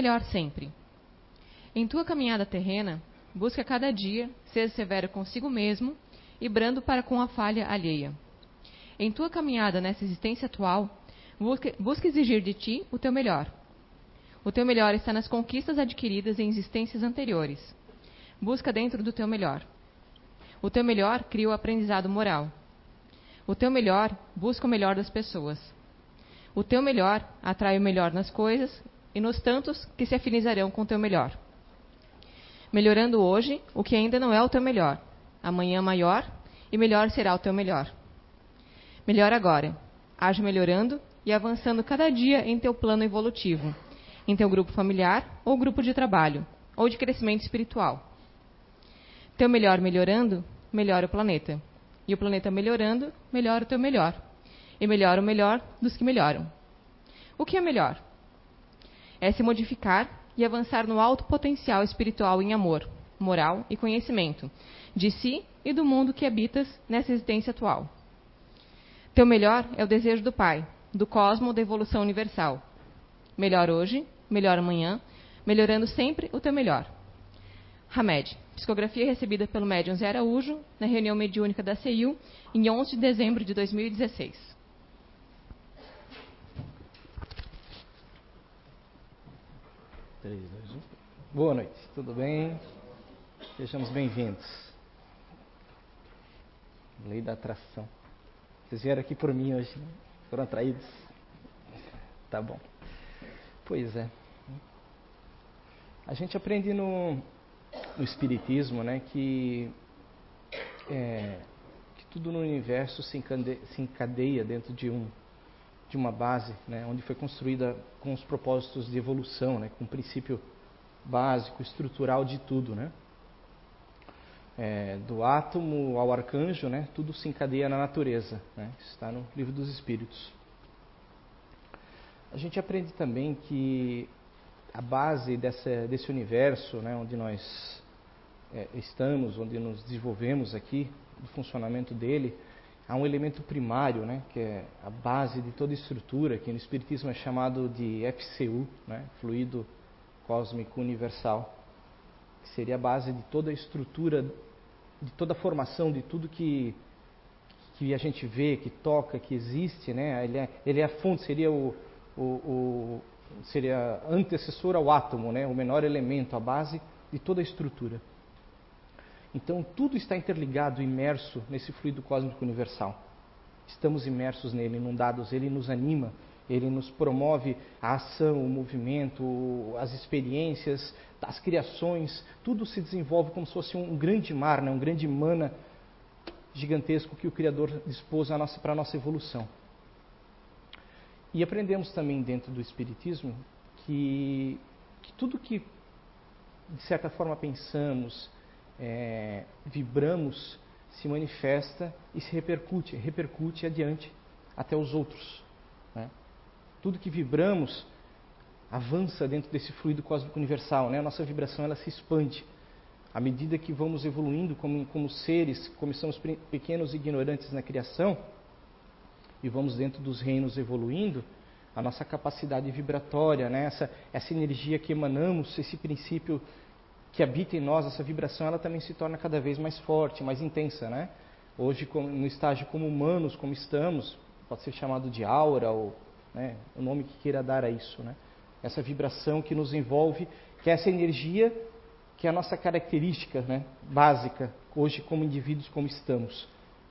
melhor sempre. Em tua caminhada terrena, busca cada dia ser severo consigo mesmo e brando para com a falha alheia. Em tua caminhada nessa existência atual, busca, busca exigir de ti o teu melhor. O teu melhor está nas conquistas adquiridas em existências anteriores. Busca dentro do teu melhor. O teu melhor cria o aprendizado moral. O teu melhor busca o melhor das pessoas. O teu melhor atrai o melhor nas coisas e nos tantos que se afinizarão com o teu melhor. Melhorando hoje o que ainda não é o teu melhor. Amanhã maior e melhor será o teu melhor. Melhor agora. Age melhorando e avançando cada dia em teu plano evolutivo, em teu grupo familiar ou grupo de trabalho, ou de crescimento espiritual. Teu melhor melhorando, melhora o planeta. E o planeta melhorando, melhora o teu melhor. E melhora o melhor dos que melhoram. O que é melhor? É se modificar e avançar no alto potencial espiritual em amor, moral e conhecimento, de si e do mundo que habitas nessa existência atual. Teu melhor é o desejo do Pai, do cosmo da evolução universal. Melhor hoje, melhor amanhã, melhorando sempre o teu melhor. Hamed, psicografia recebida pelo médium Zé Araújo na reunião mediúnica da CEIU em 11 de dezembro de 2016. Boa noite, tudo bem? Sejamos bem-vindos. Lei da atração. Vocês vieram aqui por mim hoje, né? foram atraídos? Tá bom. Pois é. A gente aprende no, no Espiritismo né, que, é, que tudo no universo se encadeia, se encadeia dentro de, um, de uma base, né, onde foi construída com os propósitos de evolução, né, com o princípio básico, estrutural de tudo. Né? É, do átomo ao arcanjo, né, tudo se encadeia na natureza. Né, está no livro dos Espíritos. A gente aprende também que a base dessa, desse universo, né, onde nós é, estamos, onde nos desenvolvemos aqui, do funcionamento dele, há um elemento primário, né, que é a base de toda estrutura, que no Espiritismo é chamado de FCU, né, fluido cósmico universal, que seria a base de toda a estrutura, de toda a formação, de tudo que, que a gente vê, que toca, que existe, né, ele é, ele é a fonte, seria o, o, o seria antecessor ao átomo, né? o menor elemento, a base de toda a estrutura. Então tudo está interligado, imerso nesse fluido cósmico universal. Estamos imersos nele, inundados, ele nos anima, ele nos promove a ação, o movimento, as experiências, as criações, tudo se desenvolve como se fosse um grande mar, né? um grande mana gigantesco que o Criador dispôs para a nossa evolução. E aprendemos também dentro do Espiritismo que, que tudo que, de certa forma, pensamos, é, vibramos, se manifesta e se repercute, repercute adiante até os outros. Né? Tudo que vibramos avança dentro desse fluido cósmico universal. Né? A nossa vibração ela se expande. À medida que vamos evoluindo como, como seres, começamos pequenos e ignorantes na criação, e vamos dentro dos reinos evoluindo, a nossa capacidade vibratória, né? essa, essa energia que emanamos, esse princípio que habita em nós, essa vibração, ela também se torna cada vez mais forte, mais intensa. Né? Hoje, no estágio como humanos, como estamos, pode ser chamado de aura, ou né, o nome que queira dar a isso. Né? Essa vibração que nos envolve, que é essa energia que é a nossa característica né, básica, hoje como indivíduos como estamos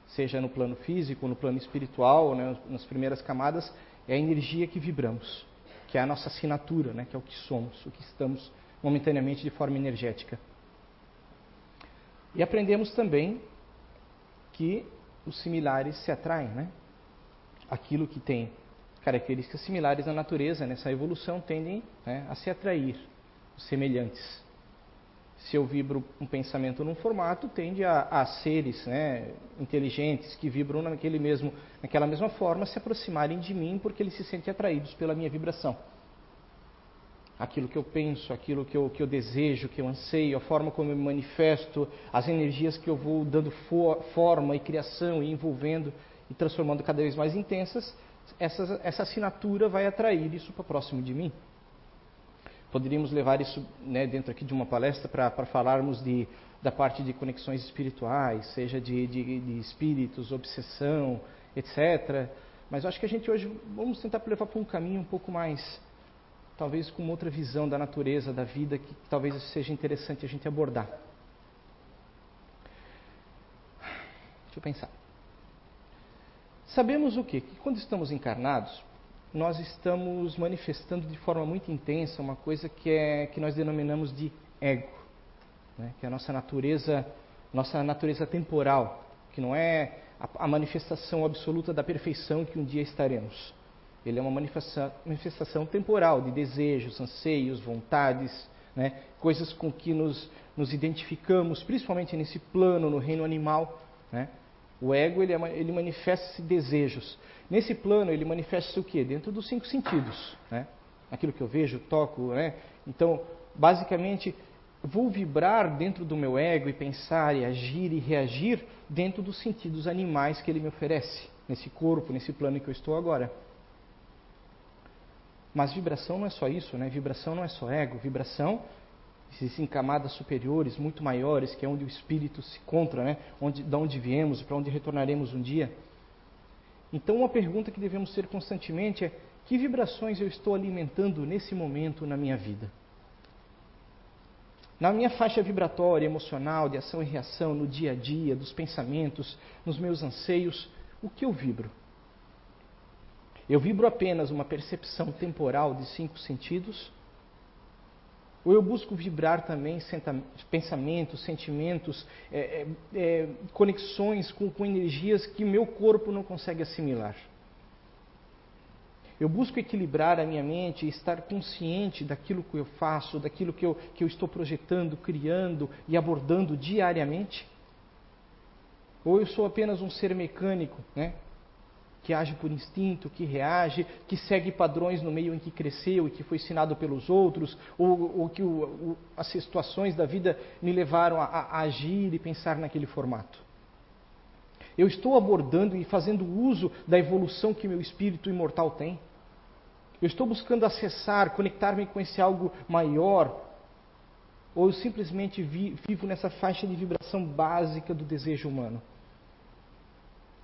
seja no plano físico, no plano espiritual, né, nas primeiras camadas, é a energia que vibramos, que é a nossa assinatura, né, que é o que somos, o que estamos momentaneamente de forma energética. E aprendemos também que os similares se atraem, né? Aquilo que tem características similares na natureza, nessa evolução, tendem né, a se atrair, os semelhantes se eu vibro um pensamento num formato, tende a, a seres né, inteligentes que vibram naquele mesmo, naquela mesma forma se aproximarem de mim porque eles se sentem atraídos pela minha vibração. Aquilo que eu penso, aquilo que eu, que eu desejo, que eu anseio, a forma como eu me manifesto, as energias que eu vou dando for, forma e criação e envolvendo e transformando cada vez mais intensas, essa, essa assinatura vai atrair isso para próximo de mim. Poderíamos levar isso né, dentro aqui de uma palestra para falarmos de, da parte de conexões espirituais, seja de, de, de espíritos, obsessão, etc. Mas eu acho que a gente hoje vamos tentar levar para um caminho um pouco mais, talvez com outra visão da natureza, da vida, que talvez seja interessante a gente abordar. Deixa eu pensar. Sabemos o quê? Que quando estamos encarnados, nós estamos manifestando de forma muito intensa uma coisa que, é, que nós denominamos de ego, né? que é a nossa natureza, nossa natureza temporal, que não é a, a manifestação absoluta da perfeição que um dia estaremos. Ele é uma manifestação, manifestação temporal de desejos, anseios, vontades, né? coisas com que nos, nos identificamos, principalmente nesse plano, no reino animal. Né? O ego ele, é, ele manifesta desejos. Nesse plano ele manifesta o quê? Dentro dos cinco sentidos, né? Aquilo que eu vejo, toco, né? Então, basicamente, vou vibrar dentro do meu ego e pensar e agir e reagir dentro dos sentidos animais que ele me oferece, nesse corpo, nesse plano que eu estou agora. Mas vibração não é só isso, né? Vibração não é só ego, vibração existem camadas superiores, muito maiores, que é onde o espírito se encontra, né? onde, de onde viemos, para onde retornaremos um dia. Então, uma pergunta que devemos ter constantemente é: que vibrações eu estou alimentando nesse momento na minha vida? Na minha faixa vibratória, emocional, de ação e reação, no dia a dia, dos pensamentos, nos meus anseios, o que eu vibro? Eu vibro apenas uma percepção temporal de cinco sentidos? Ou eu busco vibrar também pensamentos, sentimentos, é, é, é, conexões com, com energias que meu corpo não consegue assimilar. Eu busco equilibrar a minha mente e estar consciente daquilo que eu faço, daquilo que eu, que eu estou projetando, criando e abordando diariamente? Ou eu sou apenas um ser mecânico, né? Que age por instinto, que reage, que segue padrões no meio em que cresceu e que foi ensinado pelos outros, ou, ou que o, o, as situações da vida me levaram a, a agir e pensar naquele formato. Eu estou abordando e fazendo uso da evolução que meu espírito imortal tem. Eu estou buscando acessar, conectar-me com esse algo maior, ou eu simplesmente vivo nessa faixa de vibração básica do desejo humano.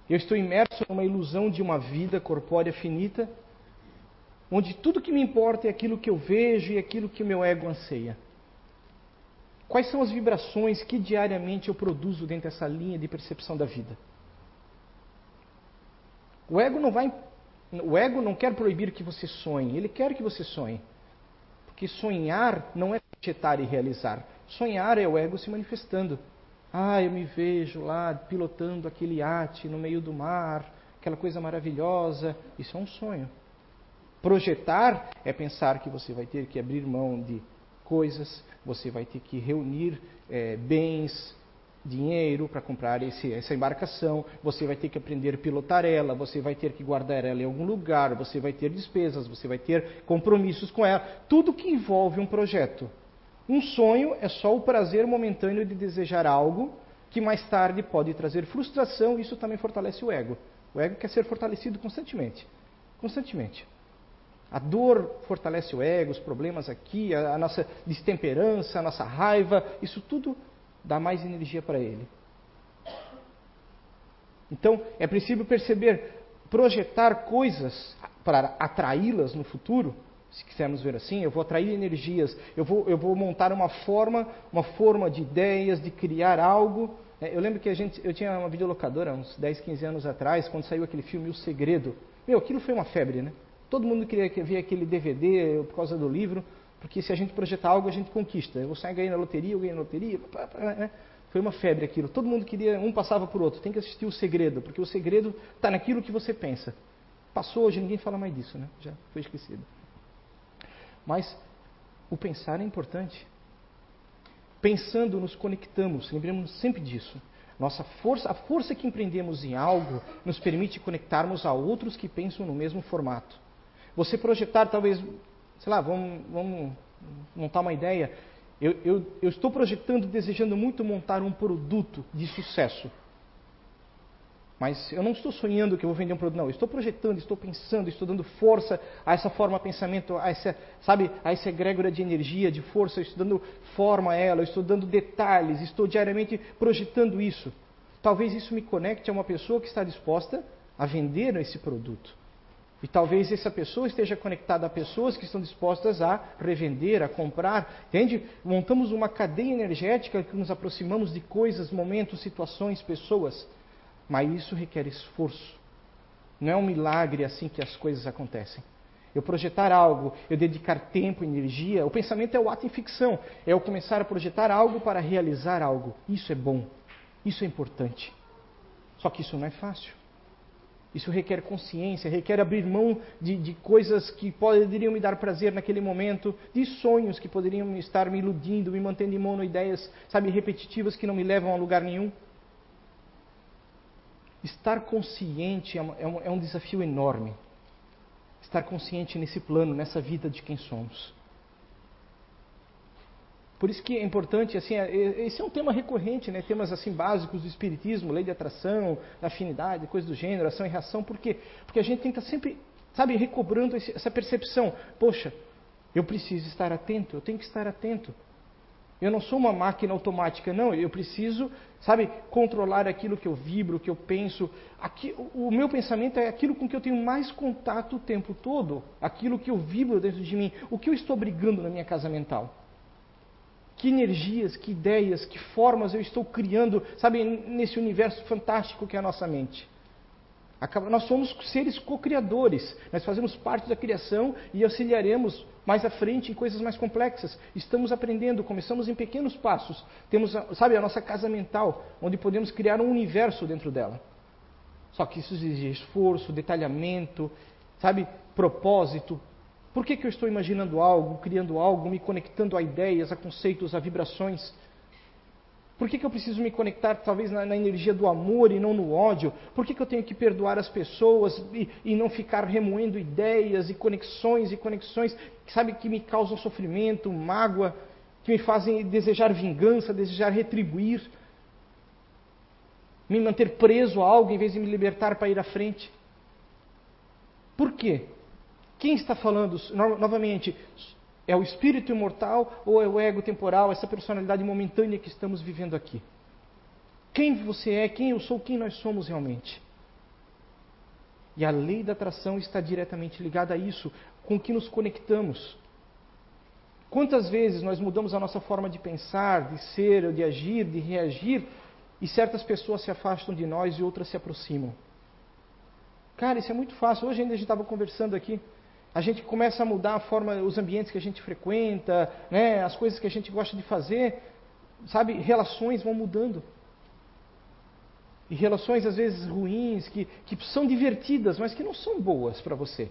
Eu estou imerso numa ilusão de uma vida corpórea finita, onde tudo que me importa é aquilo que eu vejo e aquilo que o meu ego anseia. Quais são as vibrações que diariamente eu produzo dentro dessa linha de percepção da vida? O ego não vai o ego não quer proibir que você sonhe, ele quer que você sonhe. Porque sonhar não é projetar e realizar. Sonhar é o ego se manifestando. Ah, eu me vejo lá pilotando aquele iate no meio do mar, aquela coisa maravilhosa. Isso é um sonho. Projetar é pensar que você vai ter que abrir mão de coisas, você vai ter que reunir é, bens, dinheiro para comprar esse, essa embarcação, você vai ter que aprender a pilotar ela, você vai ter que guardar ela em algum lugar, você vai ter despesas, você vai ter compromissos com ela. Tudo que envolve um projeto. Um sonho é só o prazer momentâneo de desejar algo que mais tarde pode trazer frustração, isso também fortalece o ego. O ego quer ser fortalecido constantemente. Constantemente. A dor fortalece o ego, os problemas aqui, a, a nossa destemperança, a nossa raiva, isso tudo dá mais energia para ele. Então, é preciso perceber, projetar coisas para atraí-las no futuro se quisermos ver assim, eu vou atrair energias, eu vou, eu vou montar uma forma, uma forma de ideias, de criar algo. É, eu lembro que a gente, eu tinha uma videolocadora uns 10, 15 anos atrás, quando saiu aquele filme O Segredo. Meu, aquilo foi uma febre, né? Todo mundo queria ver aquele DVD por causa do livro, porque se a gente projetar algo, a gente conquista. Eu saio ganhando na loteria, eu na loteria, né? Foi uma febre aquilo. Todo mundo queria, um passava por outro. Tem que assistir O Segredo, porque o segredo está naquilo que você pensa. Passou hoje, ninguém fala mais disso, né? Já foi esquecido. Mas o pensar é importante. Pensando, nos conectamos, lembremos sempre disso. Nossa força, a força que empreendemos em algo nos permite conectarmos a outros que pensam no mesmo formato. Você projetar, talvez, sei lá, vamos, vamos montar uma ideia. Eu, eu, eu estou projetando, desejando muito montar um produto de sucesso. Mas eu não estou sonhando que eu vou vender um produto, não. Eu estou projetando, estou pensando, estou dando força a essa forma de pensamento, a essa, sabe, a essa egrégora de energia, de força, eu estou dando forma a ela, eu estou dando detalhes, estou diariamente projetando isso. Talvez isso me conecte a uma pessoa que está disposta a vender esse produto. E talvez essa pessoa esteja conectada a pessoas que estão dispostas a revender, a comprar. Entende? Montamos uma cadeia energética que nos aproximamos de coisas, momentos, situações, pessoas. Mas isso requer esforço. Não é um milagre assim que as coisas acontecem. Eu projetar algo, eu dedicar tempo, energia. O pensamento é o ato em ficção. É eu começar a projetar algo para realizar algo. Isso é bom. Isso é importante. Só que isso não é fácil. Isso requer consciência, requer abrir mão de, de, coisas que poderiam me dar prazer naquele momento, de sonhos que poderiam estar me iludindo, me mantendo em monoideias, sabe, repetitivas que não me levam a lugar nenhum. Estar consciente é, é um, é um desafio enorme. Estar consciente nesse plano, nessa vida de quem somos. Por isso que é importante, assim, é, esse é um tema recorrente, né? temas assim básicos do espiritismo, lei de atração, afinidade, coisas do gênero, ação e reação. Por quê? Porque a gente tem que estar sempre, sabe, recobrando essa percepção. Poxa, eu preciso estar atento, eu tenho que estar atento. Eu não sou uma máquina automática, não. Eu preciso, sabe, controlar aquilo que eu vibro, que eu penso. Aqui, o meu pensamento é aquilo com que eu tenho mais contato o tempo todo. Aquilo que eu vibro dentro de mim. O que eu estou brigando na minha casa mental? Que energias, que ideias, que formas eu estou criando, sabe, nesse universo fantástico que é a nossa mente. Nós somos seres co-criadores, nós fazemos parte da criação e auxiliaremos mais à frente em coisas mais complexas. Estamos aprendendo, começamos em pequenos passos. Temos, sabe, a nossa casa mental, onde podemos criar um universo dentro dela. Só que isso exige esforço, detalhamento, sabe, propósito. Por que, que eu estou imaginando algo, criando algo, me conectando a ideias, a conceitos, a vibrações? Por que, que eu preciso me conectar talvez na, na, energia do amor e não no ódio? Por que, que eu tenho que perdoar as pessoas e, e, não ficar remoendo ideias e conexões e conexões que sabe que me causam sofrimento, mágoa, que me fazem desejar vingança, desejar retribuir, me manter preso a algo em vez de me libertar para ir à frente? Por quê? Quem está falando novamente? É o espírito imortal ou é o ego temporal, essa personalidade momentânea que estamos vivendo aqui? Quem você é, quem eu sou, quem nós somos realmente? E a lei da atração está diretamente ligada a isso, com que nos conectamos. Quantas vezes nós mudamos a nossa forma de pensar, de ser, de agir, de reagir, e certas pessoas se afastam de nós e outras se aproximam? Cara, isso é muito fácil. Hoje ainda a gente estava conversando aqui a gente começa a mudar a forma, os ambientes que a gente frequenta, né, as coisas que a gente gosta de fazer, sabe? Relações vão mudando. E relações às vezes ruins, que, que são divertidas, mas que não são boas para você.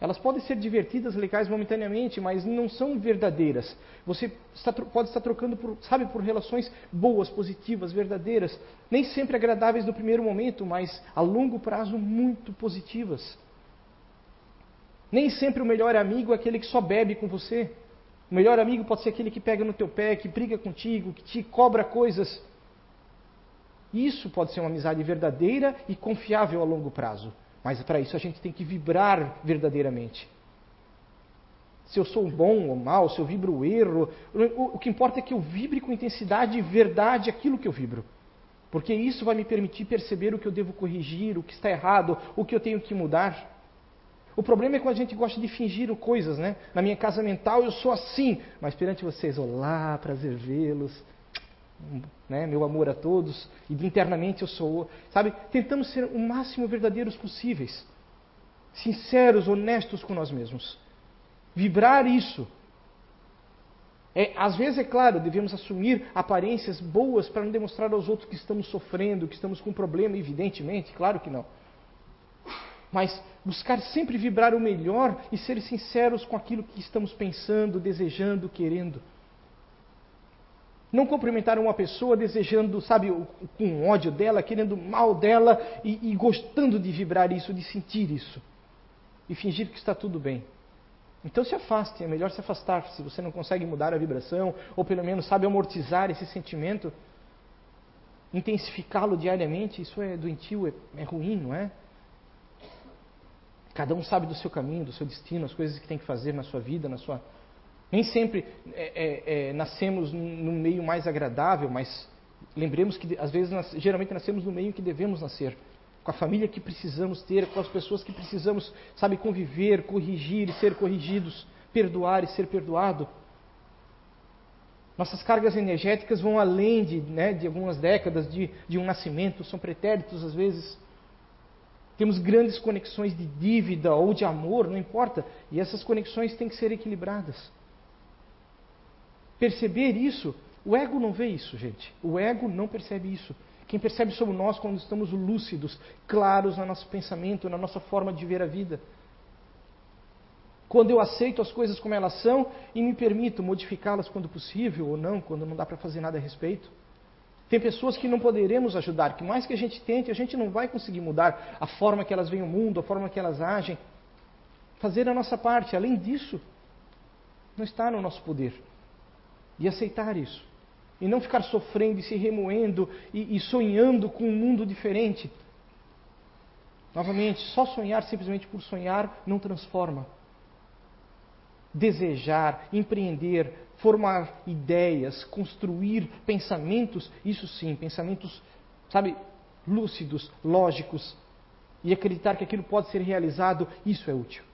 Elas podem ser divertidas, legais momentaneamente, mas não são verdadeiras. Você está, pode estar trocando, por, sabe, por relações boas, positivas, verdadeiras. Nem sempre agradáveis no primeiro momento, mas a longo prazo muito positivas. Nem sempre o melhor amigo é aquele que só bebe com você. O melhor amigo pode ser aquele que pega no teu pé, que briga contigo, que te cobra coisas. Isso pode ser uma amizade verdadeira e confiável a longo prazo. Mas para isso a gente tem que vibrar verdadeiramente. Se eu sou bom ou mal, se eu vibro o erro, o, o que importa é que eu vibre com intensidade e verdade aquilo que eu vibro. Porque isso vai me permitir perceber o que eu devo corrigir, o que está errado, o que eu tenho que mudar. O problema é quando a gente gosta de fingir coisas, né? Na minha casa mental eu sou assim, mas perante vocês, olá, prazer vê-los, né? Meu amor a todos, e internamente eu sou, sabe? Tentamos ser o máximo verdadeiros possíveis, sinceros, honestos com nós mesmos. Vibrar isso. É, às vezes, é claro, devemos assumir aparências boas para não demonstrar aos outros que estamos sofrendo, que estamos com um problema, evidentemente, claro que não mas buscar sempre vibrar o melhor e ser sinceros com aquilo que estamos pensando, desejando, querendo. Não cumprimentar uma pessoa desejando, sabe, com ódio dela, querendo mal dela e, e gostando de vibrar isso, de sentir isso. E fingir que está tudo bem. Então se afaste, é melhor se afastar se você não consegue mudar a vibração, ou pelo menos sabe amortizar esse sentimento. intensificá-lo diariamente, isso é doentio, é, é ruim, não é? Cada um sabe do seu caminho, do seu destino, as coisas que tem que fazer na sua vida, na sua. Nem sempre é, é, é, nascemos no meio mais agradável, mas lembremos que às vezes, nas... geralmente nascemos no meio que devemos nascer, com a família que precisamos ter, com as pessoas que precisamos, sabe, conviver, corrigir e ser corrigidos, perdoar e ser perdoado. Nossas cargas energéticas vão além de, né, de algumas décadas de, de um nascimento, são pretéritos às vezes. Temos grandes conexões de dívida ou de amor, não importa, e essas conexões têm que ser equilibradas. Perceber isso, o ego não vê isso, gente. O ego não percebe isso. Quem percebe somos nós quando estamos lúcidos, claros no nosso pensamento, na nossa forma de ver a vida. Quando eu aceito as coisas como elas são e me permito modificá-las quando possível ou não, quando não dá para fazer nada a respeito. Tem pessoas que não poderemos ajudar, que mais que a gente tente, a gente não vai conseguir mudar a forma que elas veem o mundo, a forma que elas agem. Fazer a nossa parte, além disso, não está no nosso poder. E aceitar isso. E não ficar sofrendo e se remoendo e, e sonhando com um mundo diferente. Novamente, só sonhar simplesmente por sonhar não transforma desejar, empreender, formar ideias, construir pensamentos, isso sim, pensamentos, sabe, lúcidos, lógicos, e acreditar que aquilo pode ser realizado, isso é útil.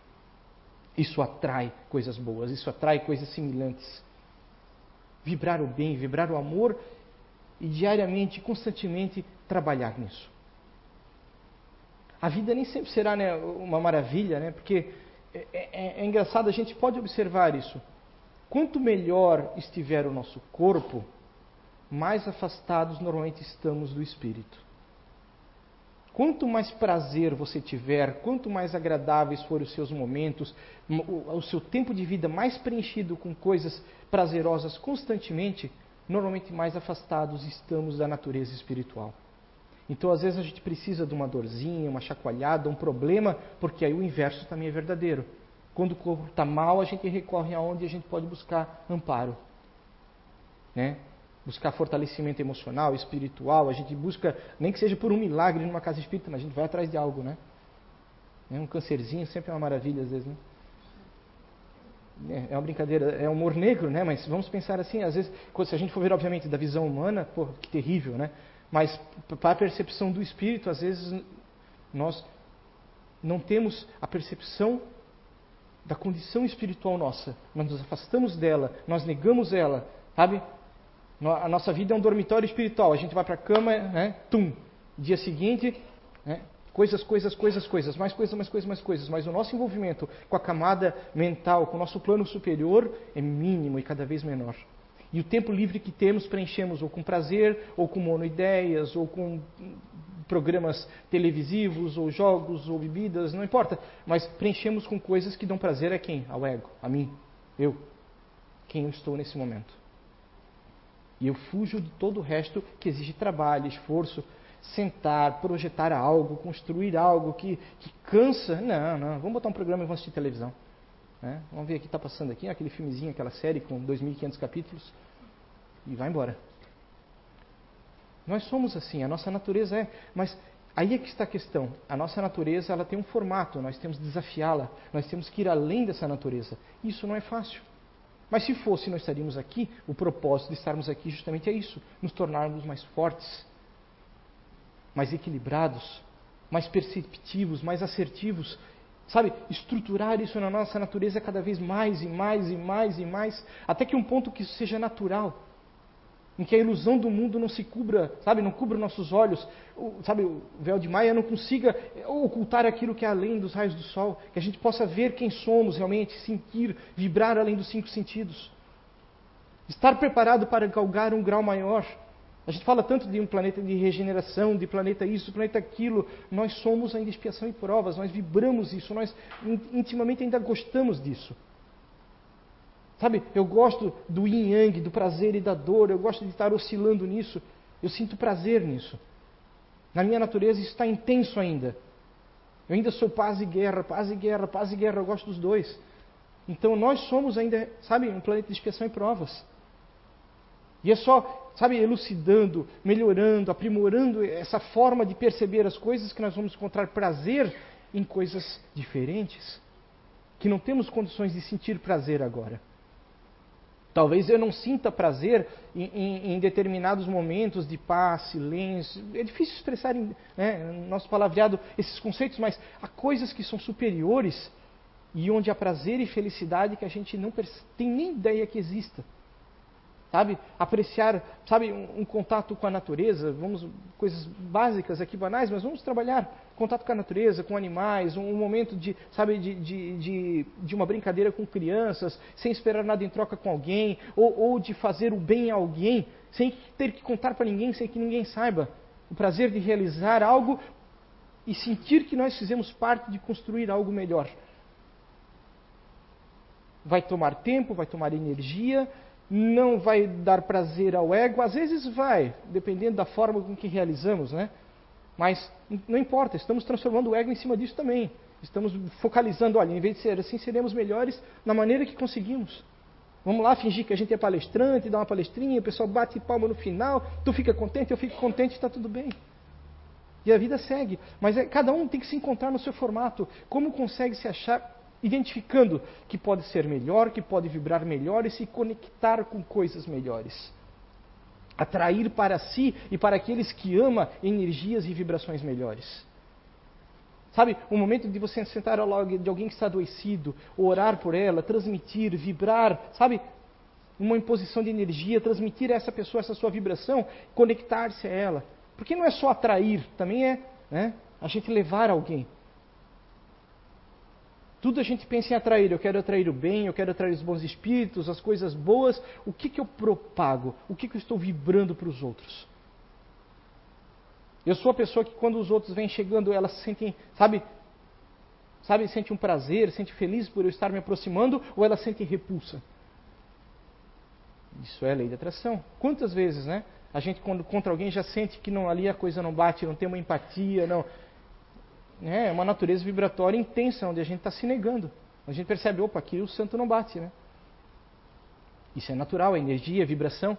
Isso atrai coisas boas, isso atrai coisas semelhantes. Vibrar o bem, vibrar o amor e diariamente, constantemente trabalhar nisso. A vida nem sempre será né, uma maravilha, né? Porque é, é, é engraçado, a gente pode observar isso. Quanto melhor estiver o nosso corpo, mais afastados normalmente estamos do espírito. Quanto mais prazer você tiver, quanto mais agradáveis forem os seus momentos, o seu tempo de vida mais preenchido com coisas prazerosas constantemente, normalmente mais afastados estamos da natureza espiritual. Então, às vezes, a gente precisa de uma dorzinha, uma chacoalhada, um problema, porque aí o inverso também é verdadeiro. Quando o corpo está mal, a gente recorre aonde a gente pode buscar amparo. Né? Buscar fortalecimento emocional, espiritual, a gente busca, nem que seja por um milagre numa casa espírita, mas a gente vai atrás de algo, né? né? Um cancerzinho sempre é uma maravilha, às vezes, né? É, é uma brincadeira, é humor negro, né? Mas vamos pensar assim, às vezes, se a gente for ver, obviamente, da visão humana, pô, que terrível, né? Mas para a percepção do espírito, às vezes nós não temos a percepção da condição espiritual nossa. Nós nos afastamos dela, nós negamos ela, sabe? A nossa vida é um dormitório espiritual. A gente vai para a cama, né? Tum. Dia seguinte, né? coisas, coisas, coisas, coisas, mais coisas, mais coisas, mais coisas. Mas o nosso envolvimento com a camada mental, com o nosso plano superior, é mínimo e cada vez menor. E o tempo livre que temos preenchemos ou com prazer, ou com monoideias, ou com programas televisivos, ou jogos, ou bebidas, não importa. Mas preenchemos com coisas que dão prazer a quem? Ao ego, a mim, eu. Quem eu estou nesse momento. E eu fujo de todo o resto que exige trabalho, esforço, sentar, projetar algo, construir algo que, que cansa. Não, não, vamos botar um programa e vamos assistir televisão. Né? Vamos ver o que está passando aqui, aquele filmezinho, aquela série com 2.500 capítulos e vai embora. Nós somos assim, a nossa natureza é, mas aí é que está a questão. A nossa natureza ela tem um formato, nós temos que desafiá-la, nós temos que ir além dessa natureza. Isso não é fácil. Mas se fosse, nós estaríamos aqui, o propósito de estarmos aqui justamente é isso, nos tornarmos mais fortes, mais equilibrados, mais perceptivos, mais assertivos, sabe, estruturar isso na nossa natureza cada vez mais e mais e mais e mais, até que um ponto que isso seja natural em que a ilusão do mundo não se cubra, sabe, não cubra nossos olhos, o, sabe, o véu de Maia não consiga ocultar aquilo que é além dos raios do sol, que a gente possa ver quem somos realmente, sentir, vibrar além dos cinco sentidos. Estar preparado para galgar um grau maior. A gente fala tanto de um planeta de regeneração, de planeta isso, planeta aquilo. Nós somos ainda expiação e provas, nós vibramos isso, nós intimamente ainda gostamos disso. Sabe, eu gosto do yin yang, do prazer e da dor, eu gosto de estar oscilando nisso. Eu sinto prazer nisso. Na minha natureza isso está intenso ainda. Eu ainda sou paz e guerra, paz e guerra, paz e guerra, eu gosto dos dois. Então nós somos ainda, sabe, um planeta de expiação e provas. E é só sabe, elucidando, melhorando, aprimorando essa forma de perceber as coisas que nós vamos encontrar prazer em coisas diferentes, que não temos condições de sentir prazer agora. Talvez eu não sinta prazer em, em, em, determinados momentos de paz, silêncio. É difícil expressar né, nosso palavreado esses conceitos, mas há coisas que são superiores e onde há prazer e felicidade que a gente não tem nem ideia que exista sabe? Apreciar, sabe, um, um, contato com a natureza, vamos, coisas básicas aqui, banais, mas vamos trabalhar contato com a natureza, com animais, um, um momento de, sabe, de, de, de, de, uma brincadeira com crianças, sem esperar nada em troca com alguém, ou, ou de fazer o bem a alguém, sem ter que contar para ninguém, sem que ninguém saiba. O prazer de realizar algo e sentir que nós fizemos parte de construir algo melhor. Vai tomar tempo, vai tomar energia, não vai dar prazer ao ego, às vezes vai, dependendo da forma com que realizamos, né? Mas não importa, estamos transformando o ego em cima disso também. Estamos focalizando, olha, em vez de ser assim, seremos melhores na maneira que conseguimos. Vamos lá fingir que a gente é palestrante, dá uma palestrinha, o pessoal bate palma no final, tu fica contente, eu fico contente, está tudo bem. E a vida segue. Mas é, cada um tem que se encontrar no seu formato. Como consegue se achar identificando que pode ser melhor, que pode vibrar melhor e se conectar com coisas melhores. Atrair para si e para aqueles que ama energias e vibrações melhores. Sabe, o momento de você sentar ao lado de alguém que está adoecido, orar por ela, transmitir, vibrar, sabe, uma imposição de energia, transmitir a essa pessoa essa sua vibração, conectar-se a ela. Porque não é só atrair, também é né, a gente levar alguém. Tudo a gente pensa em atrair. Eu quero atrair o bem, eu quero atrair os bons espíritos, as coisas boas. O que, que eu propago? O que, que eu estou vibrando para os outros? Eu sou a pessoa que quando os outros vêm chegando, elas sentem, sabe, sabe, sente um prazer, sente feliz por eu estar me aproximando, ou elas sentem repulsa? Isso é lei da atração. Quantas vezes, né? A gente quando contra alguém já sente que não ali a coisa não bate, não tem uma empatia, não né, é uma natureza vibratória intensa, onde a gente está se negando. A gente percebe, opa, aqui o santo não bate, né? Isso é natural, é energia, é vibração.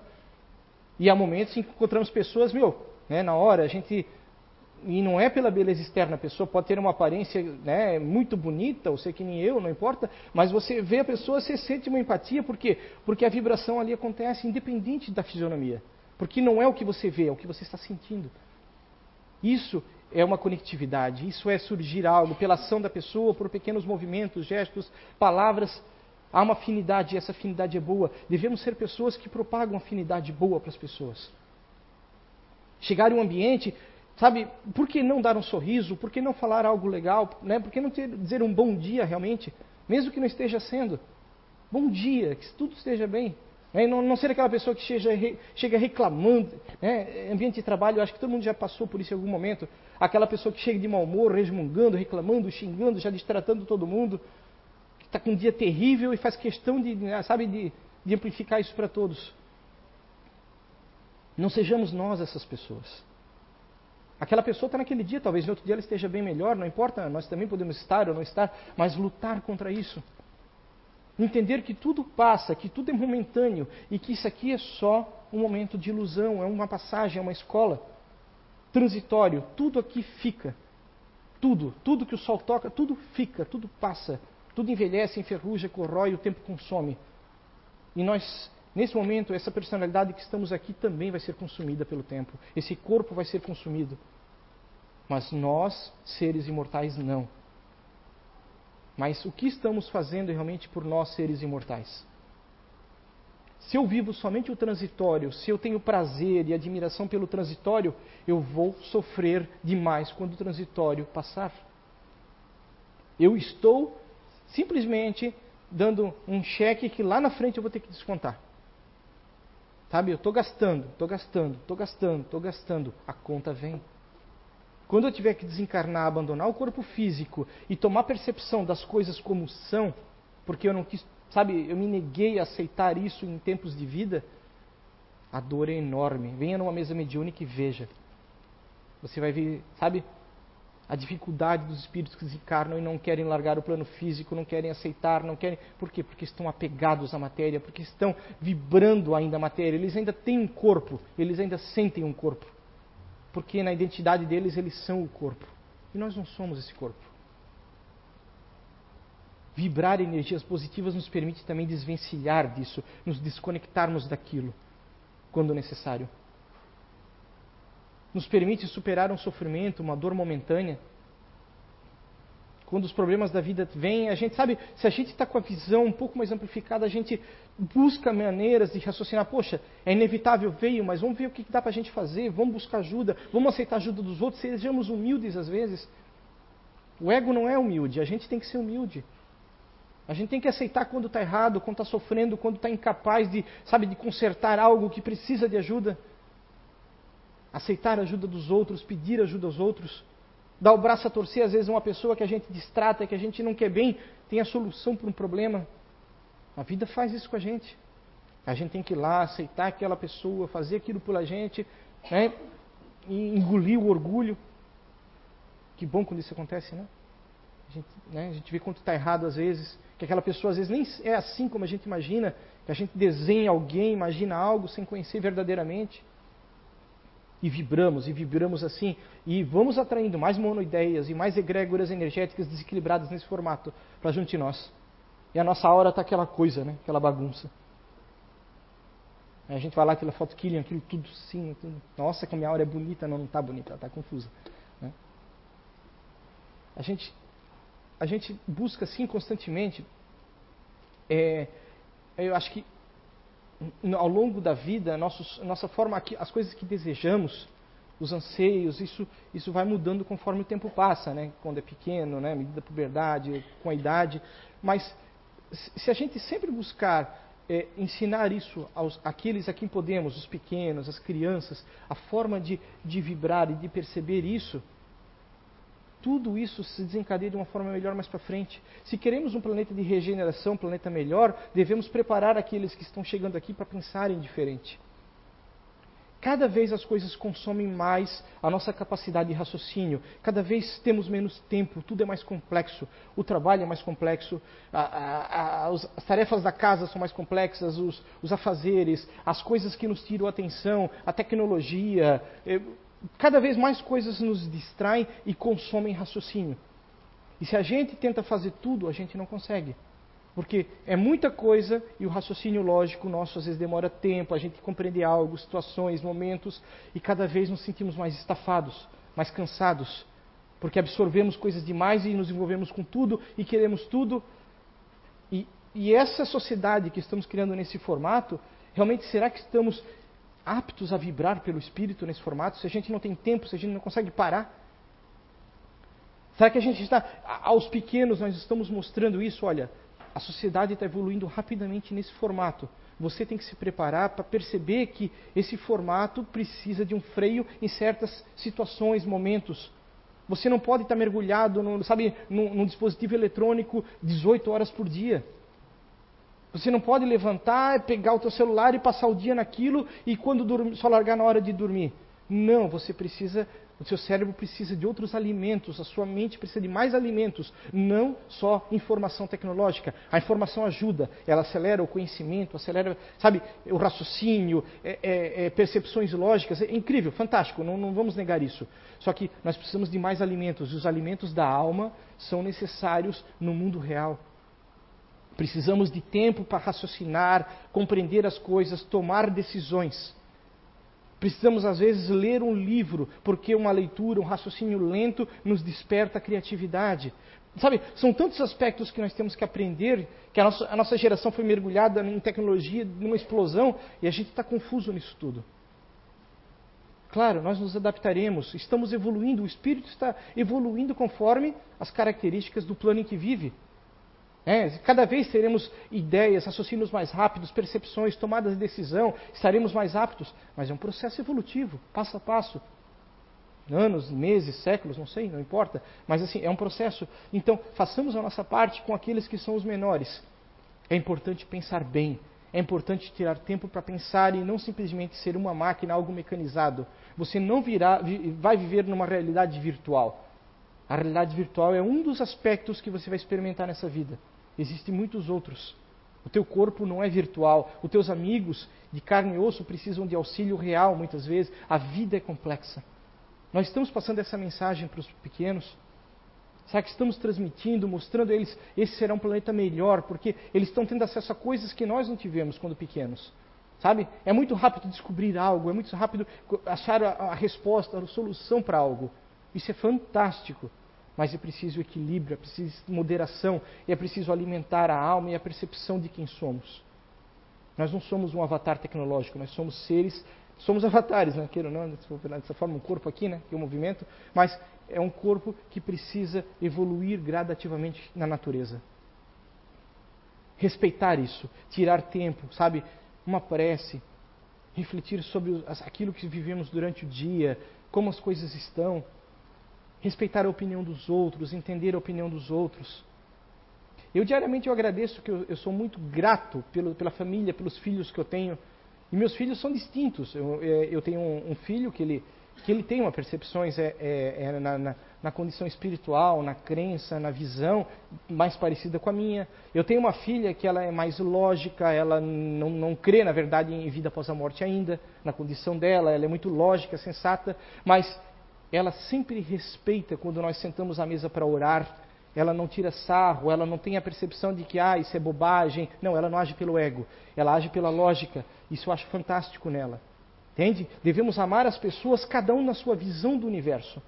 E há momentos em que encontramos pessoas, meu, né, na hora, a gente. E não é pela beleza externa, a pessoa pode ter uma aparência né, muito bonita, ou ser que nem eu, não importa, mas você vê a pessoa, você sente uma empatia, por quê? Porque a vibração ali acontece independente da fisionomia. Porque não é o que você vê, é o que você está sentindo. Isso é uma conectividade, isso é surgir algo pela ação da pessoa, por pequenos movimentos, gestos, palavras. Há uma afinidade e essa afinidade é boa. Devemos ser pessoas que propagam afinidade boa para as pessoas. Chegar em um ambiente, sabe, por que não dar um sorriso? Por que não falar algo legal? Né? Por que não ter, dizer um bom dia realmente? Mesmo que não esteja sendo. Bom dia, que tudo esteja bem. Né? Não, não ser aquela pessoa que chega, chega reclamando. Né? Ambiente de trabalho, acho que todo mundo já passou por isso em algum momento. Aquela pessoa que chega de mau humor, resmungando, reclamando, xingando, já distratando todo mundo. Que está com um dia terrível e faz questão de, né, sabe, de, de amplificar isso para todos. Não sejamos nós essas pessoas. Aquela pessoa está naquele dia, talvez no outro dia ela esteja bem melhor, não importa, nós também podemos estar ou não estar, mas lutar contra isso. Entender que tudo passa, que tudo é momentâneo e que isso aqui é só um momento de ilusão, é uma passagem, é uma escola. Transitório, tudo aqui fica. Tudo, tudo que o sol toca, tudo fica, tudo passa. Tudo envelhece, enferruja, corrói, o tempo consome. E nós, nesse momento, essa personalidade que estamos aqui também vai ser consumida pelo tempo. Esse corpo vai ser consumido. Mas nós, seres imortais, não. Mas o que estamos fazendo realmente por nós, seres imortais? Se eu vivo somente o transitório, se eu tenho prazer e admiração pelo transitório, eu vou sofrer demais quando o transitório passar. Eu estou simplesmente dando um cheque que lá na frente eu vou ter que descontar. Sabe, eu estou gastando, estou gastando, estou gastando, estou gastando. A conta vem. Quando eu tiver que desencarnar, abandonar o corpo físico e tomar percepção das coisas como são, porque eu não quis, sabe, eu me neguei a aceitar isso em tempos de vida, a dor é enorme. Venha numa mesa mediúnica e veja. Você vai ver, sabe, a dificuldade dos espíritos que desencarnam e não querem largar o plano físico, não querem aceitar, não querem. Por quê? Porque estão apegados à matéria, porque estão vibrando ainda a matéria. Eles ainda têm um corpo, eles ainda sentem um corpo. Porque na identidade deles eles são o corpo. E nós não somos esse corpo. Vibrar energias positivas nos permite também desvencilhar disso, nos desconectarmos daquilo quando necessário nos permite superar um sofrimento, uma dor momentânea. Quando os problemas da vida vêm, a gente sabe, se a gente está com a visão um pouco mais amplificada, a gente busca maneiras de raciocinar. Poxa, é inevitável, veio, mas vamos ver o que dá para a gente fazer, vamos buscar ajuda, vamos aceitar a ajuda dos outros, sejamos humildes às vezes. O ego não é humilde, a gente tem que ser humilde. A gente tem que aceitar quando está errado, quando está sofrendo, quando está incapaz de, sabe, de consertar algo que precisa de ajuda aceitar a ajuda dos outros, pedir ajuda aos outros, dar o braço a torcer, às vezes uma pessoa que a gente distrata, que a gente não quer bem, tem a solução para um problema. A vida faz isso com a gente. A gente tem que ir lá, aceitar aquela pessoa, fazer aquilo por a gente, né? E engolir o orgulho. Que bom quando isso acontece, né? A gente, né? a gente vê quanto está errado às vezes, que aquela pessoa às vezes nem é assim como a gente imagina, que a gente desenha alguém, imagina algo sem conhecer verdadeiramente e vibramos, e vibramos assim, e vamos atraindo mais monoideias e mais egrégoras energéticas desequilibradas nesse formato para junto de nós. E a nossa aura está aquela coisa, né? aquela bagunça. Aí a gente vai lá, aquela foto Killian, aquilo tudo sim, tudo. nossa, como minha aura é bonita, não, não está bonita, ela está confusa. Né? A, gente, a gente busca assim constantemente, é, eu acho que ao longo da vida, nossos, nossa forma, as coisas que desejamos, os anseios, isso, isso vai mudando conforme o tempo passa, né? quando é pequeno, né? medida da puberdade, com a idade. Mas se a gente sempre buscar é, ensinar isso aos aqueles a quem podemos, os pequenos, as crianças, a forma de, de vibrar e de perceber isso, tudo isso se desencadeia de uma forma melhor mais para frente. Se queremos um planeta de regeneração, um planeta melhor, devemos preparar aqueles que estão chegando aqui para pensarem diferente. Cada vez as coisas consomem mais a nossa capacidade de raciocínio, cada vez temos menos tempo, tudo é mais complexo, o trabalho é mais complexo, a, a, a, as tarefas da casa são mais complexas, os, os afazeres, as coisas que nos tiram a atenção, a tecnologia, eh, cada vez mais coisas nos distraem e consomem raciocínio. E se a gente tenta fazer tudo, a gente não consegue. Porque é muita coisa e o raciocínio lógico nosso às vezes demora tempo, a gente compreende algo, situações, momentos, e cada vez nos sentimos mais estafados, mais cansados, porque absorvemos coisas demais e nos envolvemos com tudo e queremos tudo. E, e essa sociedade que estamos criando nesse formato, realmente será que estamos aptos a vibrar pelo Espírito nesse formato, se a gente não tem tempo, se a gente não consegue parar? Será que a gente está, aos pequenos, nós estamos mostrando isso? Olha, a sociedade está evoluindo rapidamente nesse formato. Você tem que se preparar para perceber que esse formato precisa de um freio em certas situações, momentos. Você não pode estar mergulhado, no, sabe, num, num dispositivo eletrônico 18 horas por dia. Você não pode levantar, pegar o teu celular e passar o dia naquilo e quando dormir, só largar na hora de dormir. Não, você precisa, o seu cérebro precisa de outros alimentos, a sua mente precisa de mais alimentos, não só informação tecnológica. A informação ajuda, ela acelera o conhecimento, acelera, sabe, o raciocínio, é, é, é, percepções lógicas. É incrível, fantástico, não, não vamos negar isso. Só que nós precisamos de mais alimentos e os alimentos da alma são necessários no mundo real. Precisamos de tempo para raciocinar, compreender as coisas, tomar decisões. Precisamos, às vezes, ler um livro, porque uma leitura, um raciocínio lento nos desperta a criatividade. Sabe, são tantos aspectos que nós temos que aprender, que a nossa, a nossa geração foi mergulhada em tecnologia, numa explosão, e a gente está confuso nisso tudo. Claro, nós nos adaptaremos, estamos evoluindo, o espírito está evoluindo conforme as características do plano em que vive. É, cada vez teremos ideias, raciocínios mais rápidos, percepções, tomadas de decisão, estaremos mais aptos, mas é um processo evolutivo, passo a passo. Anos, meses, séculos, não sei, não importa, mas assim, é um processo. Então, façamos a nossa parte com aqueles que são os menores. É importante pensar bem, é importante tirar tempo para pensar e não simplesmente ser uma máquina, algo mecanizado. Você não virá, vai viver numa realidade virtual. A realidade virtual é um dos aspectos que você vai experimentar nessa vida. Existem muitos outros. O teu corpo não é virtual. Os teus amigos de carne e osso precisam de auxílio real muitas vezes. A vida é complexa. Nós estamos passando essa mensagem para os pequenos. Será que estamos transmitindo, mostrando a eles esse será um planeta melhor, porque eles estão tendo acesso a coisas que nós não tivemos quando pequenos? Sabe? É muito rápido descobrir algo, é muito rápido achar a, a resposta, a solução para algo. Isso é fantástico. Mas é preciso equilíbrio, é preciso moderação, e é preciso alimentar a alma e a percepção de quem somos. Nós não somos um avatar tecnológico, nós somos seres, somos avatares, né? Queira não, dessa forma, um corpo aqui, né? Que é um movimento, mas é um corpo que precisa evoluir gradativamente na natureza. Respeitar isso, tirar tempo, sabe? Uma prece, refletir sobre aquilo que vivemos durante o dia, como as coisas estão, respeitar a opinião dos outros, entender a opinião dos outros. Eu diariamente eu agradeço que eu, eu sou muito grato pelo, pela família, pelos filhos que eu tenho. E meus filhos são distintos. Eu, é, eu tenho um, um, filho que ele, que ele tem uma percepções é, é, é na, na, na, condição espiritual, na crença, na visão mais parecida com a minha. Eu tenho uma filha que ela é mais lógica, ela não, não crê, na verdade, em vida após a morte ainda, na condição dela, ela é muito lógica, sensata, mas ela sempre respeita quando nós sentamos à mesa para orar. Ela não tira sarro, ela não tem a percepção de que ah, isso é bobagem. Não, ela não age pelo ego, ela age pela lógica. Isso eu acho fantástico nela. Entende? Devemos amar as pessoas, cada um na sua visão do universo.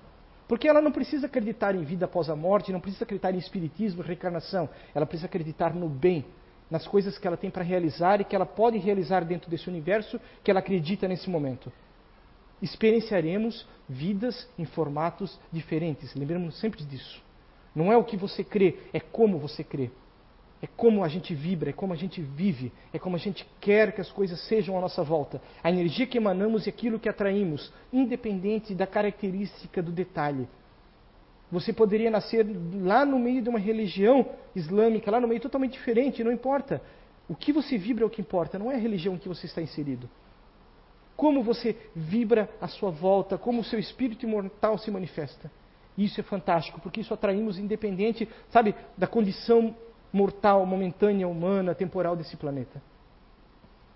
Porque ela não precisa acreditar em vida após a morte, não precisa acreditar em espiritismo, reencarnação. Ela precisa acreditar no bem, nas coisas que ela tem para realizar e que ela pode realizar dentro desse universo que ela acredita nesse momento experienciaremos vidas em formatos diferentes. Lembremos sempre disso. Não é o que você crê, é como você crê. É como a gente vibra, é como a gente vive, é como a gente quer que as coisas sejam à nossa volta. A energia que emanamos e aquilo que atraímos, independente da característica do detalhe. Você poderia nascer lá no meio de uma religião islâmica, lá no meio totalmente diferente, não importa. O que você vibra é o que importa, não é a religião em que você está inserido como você vibra à sua volta, como o seu espírito imortal se manifesta. Isso é fantástico, porque isso atraímos independente, sabe, da condição mortal, momentânea, humana, temporal desse planeta.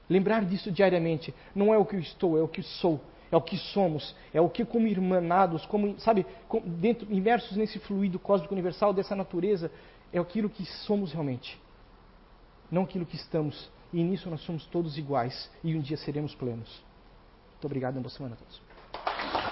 Lembrar disso diariamente. Não é o que eu estou, é o que sou, é o que somos, é o que como irmanados, como, sabe, dentro, imersos nesse fluido cósmico universal dessa natureza, é aquilo que somos realmente. Não aquilo que estamos. E nisso nós somos todos iguais e um dia seremos plenos. Muito obrigado e uma boa semana a todos.